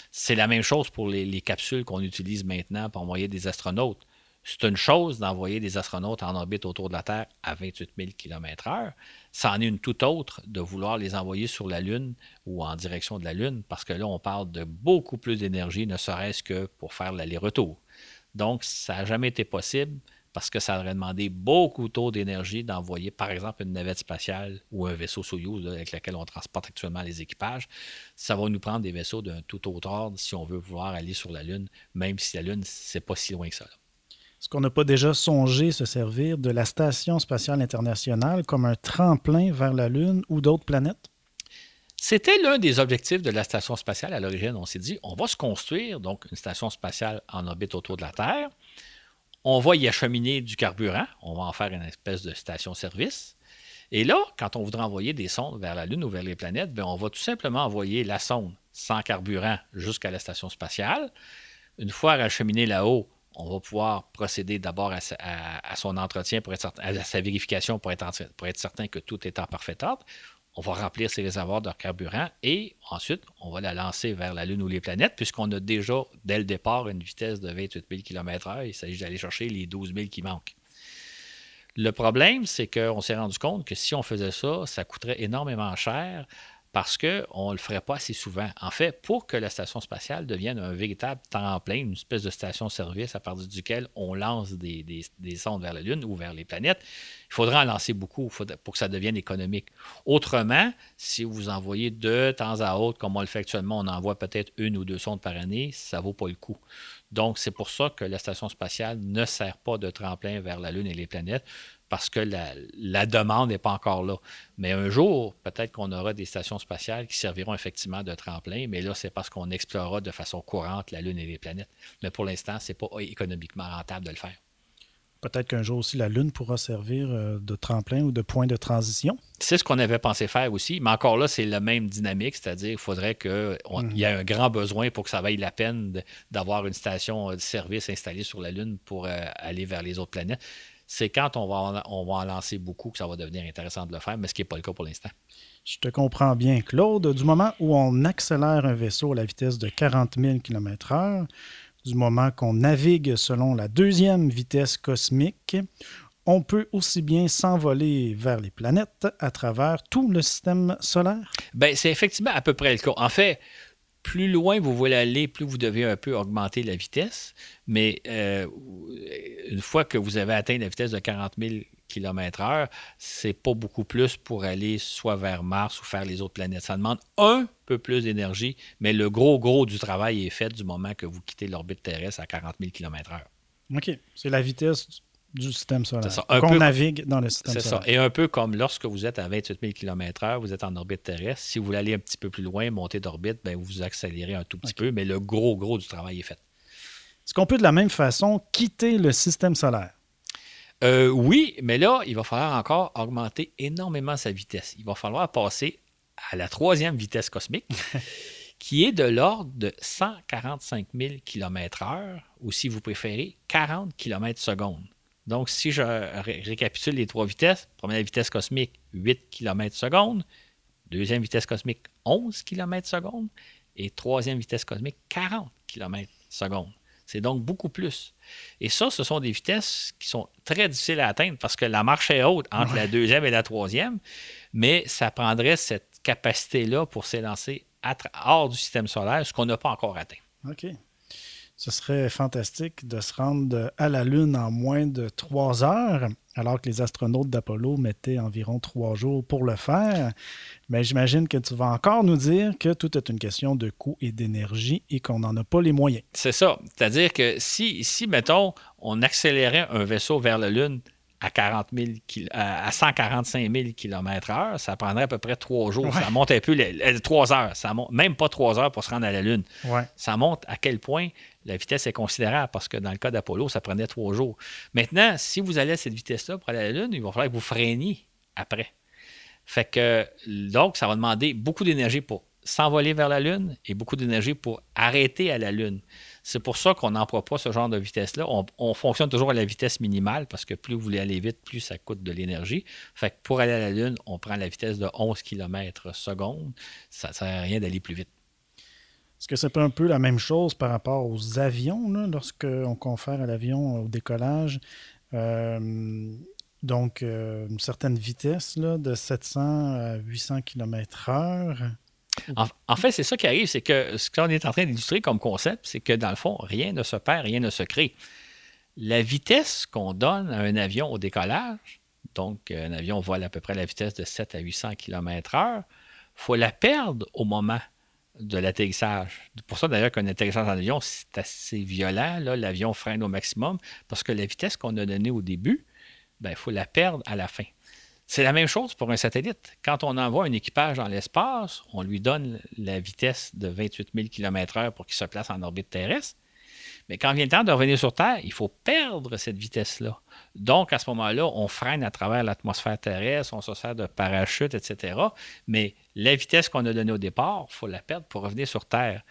C'est la même chose pour les, capsules qu'on utilise maintenant pour envoyer des astronautes. C'est une chose d'envoyer des astronautes en orbite autour de la Terre à 28 000 km/h. C'en est une toute autre de vouloir les envoyer sur la Lune ou en direction de la Lune, parce que là, on parle de beaucoup plus d'énergie, ne serait-ce que pour faire l'aller-retour. Donc, ça n'a jamais été possible parce que ça aurait demandé beaucoup trop d'énergie d'envoyer, par exemple, une navette spatiale ou un vaisseau Soyuz avec lequel on transporte actuellement les équipages. Ça va nous prendre des vaisseaux d'un tout autre ordre si on veut pouvoir aller sur la Lune, même si la Lune, c'est pas si loin que ça. Est-ce qu'on n'a pas déjà songé se servir de la Station spatiale internationale comme un tremplin vers la Lune ou d'autres planètes? C'était l'un des objectifs de la station spatiale à l'origine. On s'est dit, on va se construire donc une station spatiale en orbite autour de la Terre. On va y acheminer du carburant. On va en faire une espèce de station-service. Et là, quand on voudra envoyer des sondes vers la Lune ou vers les planètes, bien, on va tout simplement envoyer la sonde sans carburant jusqu'à la station spatiale. Une fois acheminée là-haut, on va pouvoir procéder d'abord à, son entretien, pour être à sa vérification pour être certain que tout est en parfait ordre on va remplir ces réservoirs de carburant et ensuite, on va la lancer vers la Lune ou les planètes, puisqu'on a déjà, dès le départ, une vitesse de 28 000 km/h. Il s'agit d'aller chercher les 12 000 qui manquent. Le problème, c'est qu'on s'est rendu compte que si on faisait ça, ça coûterait énormément cher parce qu'on ne le ferait pas assez souvent. En fait, pour que la station spatiale devienne un véritable tremplin, une espèce de station-service à partir duquel on lance des, sondes vers la Lune ou vers les planètes, il faudra en lancer beaucoup pour que ça devienne économique. Autrement, si vous envoyez de temps à autre, comme on le fait actuellement, on envoie peut-être une ou deux sondes par année, ça ne vaut pas le coup. Donc, c'est pour ça que la station spatiale ne sert pas de tremplin vers la Lune et les planètes parce que la, demande n'est pas encore là. Mais un jour, peut-être qu'on aura des stations spatiales qui serviront effectivement de tremplin, mais là, c'est parce qu'on explorera de façon courante la Lune et les planètes. Mais pour l'instant, ce n'est pas économiquement rentable de le faire. Peut-être qu'un jour aussi, la Lune pourra servir euh, de tremplin ou de point de transition. C'est ce qu'on avait pensé faire aussi, mais encore là, c'est la même dynamique, c'est-à-dire qu'il faudrait qu'il mhm. y ait un grand besoin pour que ça vaille la peine d'avoir une station de service installée sur la Lune pour euh, aller vers les autres planètes c'est quand on va, en, on va en lancer beaucoup que ça va devenir intéressant de le faire, mais ce qui n'est pas le cas pour l'instant. Je te comprends bien, Claude. Du moment où on accélère un vaisseau à la vitesse de 40 000 km/h, du moment qu'on navigue selon la deuxième vitesse cosmique, on peut aussi bien s'envoler vers les planètes à travers tout le système solaire? Bien, c'est effectivement à peu près le cas. En fait, plus loin vous voulez aller, plus vous devez un peu augmenter la vitesse. Mais euh, une fois que vous avez atteint la vitesse de 40 000 km/h, c'est pas beaucoup plus pour aller soit vers Mars ou faire les autres planètes. Ça demande un peu plus d'énergie, mais le gros, gros du travail est fait du moment que vous quittez l'orbite terrestre à 40 000 km/h. OK. C'est la vitesse du système solaire. Qu'on navigue dans le système solaire. C'est ça. Et un peu comme lorsque vous êtes à 28 000 km/h, vous êtes en orbite terrestre. Si vous voulez aller un petit peu plus loin, monter d'orbite, ben vous accélérez un tout petit peu, mais le gros, gros du travail est fait. Est-ce qu'on peut de la même façon quitter le système solaire? Euh, oui, mais là, il va falloir encore augmenter énormément sa vitesse. Il va falloir passer à la troisième vitesse cosmique. qui est de l'ordre de 145 000 km/h, ou si vous préférez, 40 km/s. Donc, si je récapitule les trois vitesses, première vitesse cosmique, 8 km seconde, deuxième vitesse cosmique, 11 km seconde, et troisième vitesse cosmique, 40 km seconde. C'est donc beaucoup plus. Et ça, ce sont des vitesses qui sont très difficiles à atteindre parce que la marche est haute entre la deuxième et la troisième, mais ça prendrait cette capacité-là pour s'élancer hors du système solaire, ce qu'on n'a pas encore atteint. OK. Ce serait fantastique de se rendre à la Lune en moins de trois heures, alors que les astronautes d'Apollo mettaient environ trois jours pour le faire. Mais j'imagine que tu vas encore nous dire que tout est une question de coût et d'énergie et qu'on n'en a pas les moyens. C'est ça. C'est-à-dire que si, si, mettons, on accélérait un vaisseau vers la Lune à, 40 à 145 000 km/h, ça prendrait à peu près trois jours. Ça monte un peu, les, trois heures. Ça monte, même pas trois heures pour se rendre à la Lune. Ça montre à quel point la vitesse est considérable parce que dans le cas d'Apollo, ça prenait trois jours. Maintenant, si vous allez à cette vitesse-là pour aller à la Lune, il va falloir que vous freiniez après. Fait que, donc, ça va demander beaucoup d'énergie pour s'envoler vers la Lune et beaucoup d'énergie pour arrêter à la Lune. C'est pour ça qu'on n'emploie pas ce genre de vitesse-là. On, fonctionne toujours à la vitesse minimale parce que plus vous voulez aller vite, plus ça coûte de l'énergie. Fait pour aller à la Lune, on prend la vitesse de 11 km seconde. Ça ne sert à rien d'aller plus vite. Est-ce que c'est pas un peu la même chose par rapport aux avions, lorsqu'on confère à l'avion au décollage? Euh, donc, euh, une certaine vitesse de 700 à 800 km/h. En, fait, c'est ça qui arrive, c'est que ce qu'on est en train d'illustrer comme concept, c'est que dans le fond, rien ne se perd, rien ne se crée. La vitesse qu'on donne à un avion au décollage, donc un avion vole à peu près la vitesse de 7 à 800 km/h, il faut la perdre au moment de l'atterrissage. Pour ça, d'ailleurs, qu'un atterrissage en avion, c'est assez violent. L'avion freine au maximum parce que la vitesse qu'on a donnée au début, il ben, faut la perdre à la fin. C'est la même chose pour un satellite. Quand on envoie un équipage dans l'espace, on lui donne la vitesse de 28 000 km/h pour qu'il se place en orbite terrestre. Mais quand vient le temps de revenir sur Terre, il faut perdre cette vitesse-là. Donc, à ce moment-là, on freine à travers l'atmosphère terrestre, on se sert de parachute, etc. Mais la vitesse qu'on a donnée au départ, il faut la perdre pour revenir sur Terre.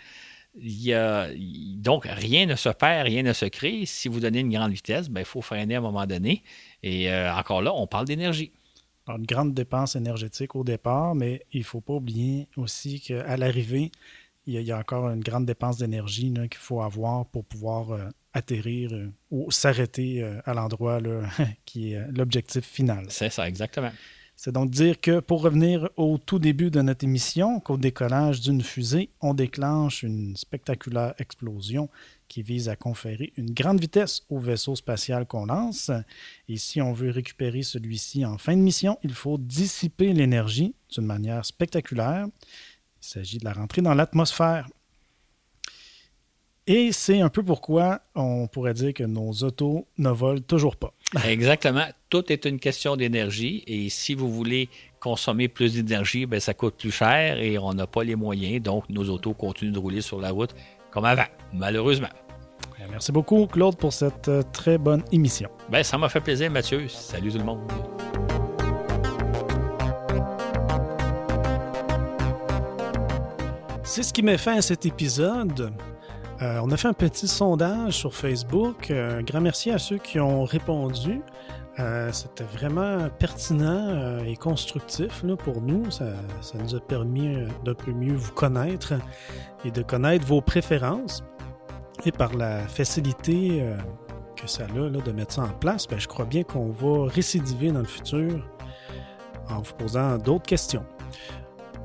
donc, rien ne se perd, rien ne se crée. Si vous donnez une grande vitesse, ben, il faut freiner à un moment donné. Et euh, encore là, on parle d'énergie. Une grande dépense énergétique au départ, mais il ne faut pas oublier aussi qu'à l'arrivée, il y, a encore une grande dépense d'énergie qu'il faut avoir pour pouvoir euh, atterrir euh, ou s'arrêter euh, à l'endroit qui est l'objectif final. C'est ça, exactement. C'est donc dire que pour revenir au tout début de notre émission, qu'au décollage d'une fusée, on déclenche une spectaculaire explosion qui vise à conférer une grande vitesse au vaisseau spatial qu'on lance. Et si on veut récupérer celui-ci en fin de mission, il faut dissiper l'énergie d'une manière spectaculaire. Il s'agit de la rentrée dans l'atmosphère. Et c'est un peu pourquoi on pourrait dire que nos autos ne volent toujours pas. Exactement. Tout est une question d'énergie. Et si vous voulez consommer plus d'énergie, ben, ça coûte plus cher et on n'a pas les moyens. Donc, nos autos continuent de rouler sur la route comme avant, malheureusement. Merci beaucoup, Claude, pour cette euh, très bonne émission. Ben, ça m'a fait plaisir, Mathieu. Salut tout le monde. C'est ce qui met fin à cet épisode. Euh, on a fait un petit sondage sur Facebook. Euh, un grand merci à ceux qui ont répondu. Euh, c'était vraiment pertinent et constructif pour nous. Ça, nous a permis d'un peu mieux vous connaître et de connaître vos préférences. Et par la facilité que ça a de mettre ça en place, ben, je crois bien qu'on va récidiver dans le futur en vous posant d'autres questions.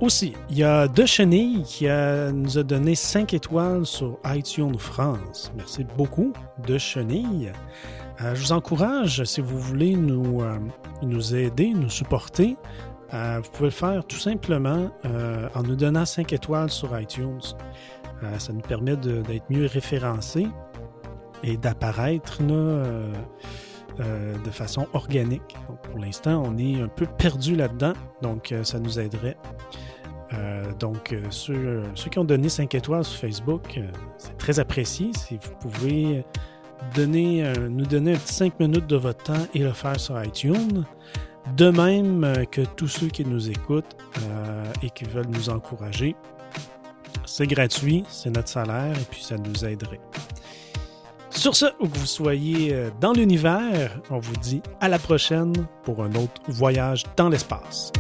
Aussi, il y a De Chenille qui nous a donné 5 étoiles sur iTunes France. Merci beaucoup, De Chenille. Euh, je vous encourage, si vous voulez nous, euh, nous aider, nous supporter, euh, vous pouvez le faire tout simplement en nous donnant 5 étoiles sur iTunes. ça nous permet d'être mieux référencés et d'apparaître de façon organique. pour l'instant, on est un peu perdu là-dedans, donc ça nous aiderait. Euh, donc, euh, ceux, qui ont donné 5 étoiles sur Facebook, euh, c'est très apprécié. Si vous pouvez nous donner un petit 5 minutes de votre temps et le faire sur iTunes. De même que tous ceux qui nous écoutent et qui veulent nous encourager. C'est gratuit, c'est notre salaire et puis ça nous aiderait. Sur ce, où que vous soyez dans l'univers, on vous dit à la prochaine pour un autre voyage dans l'espace.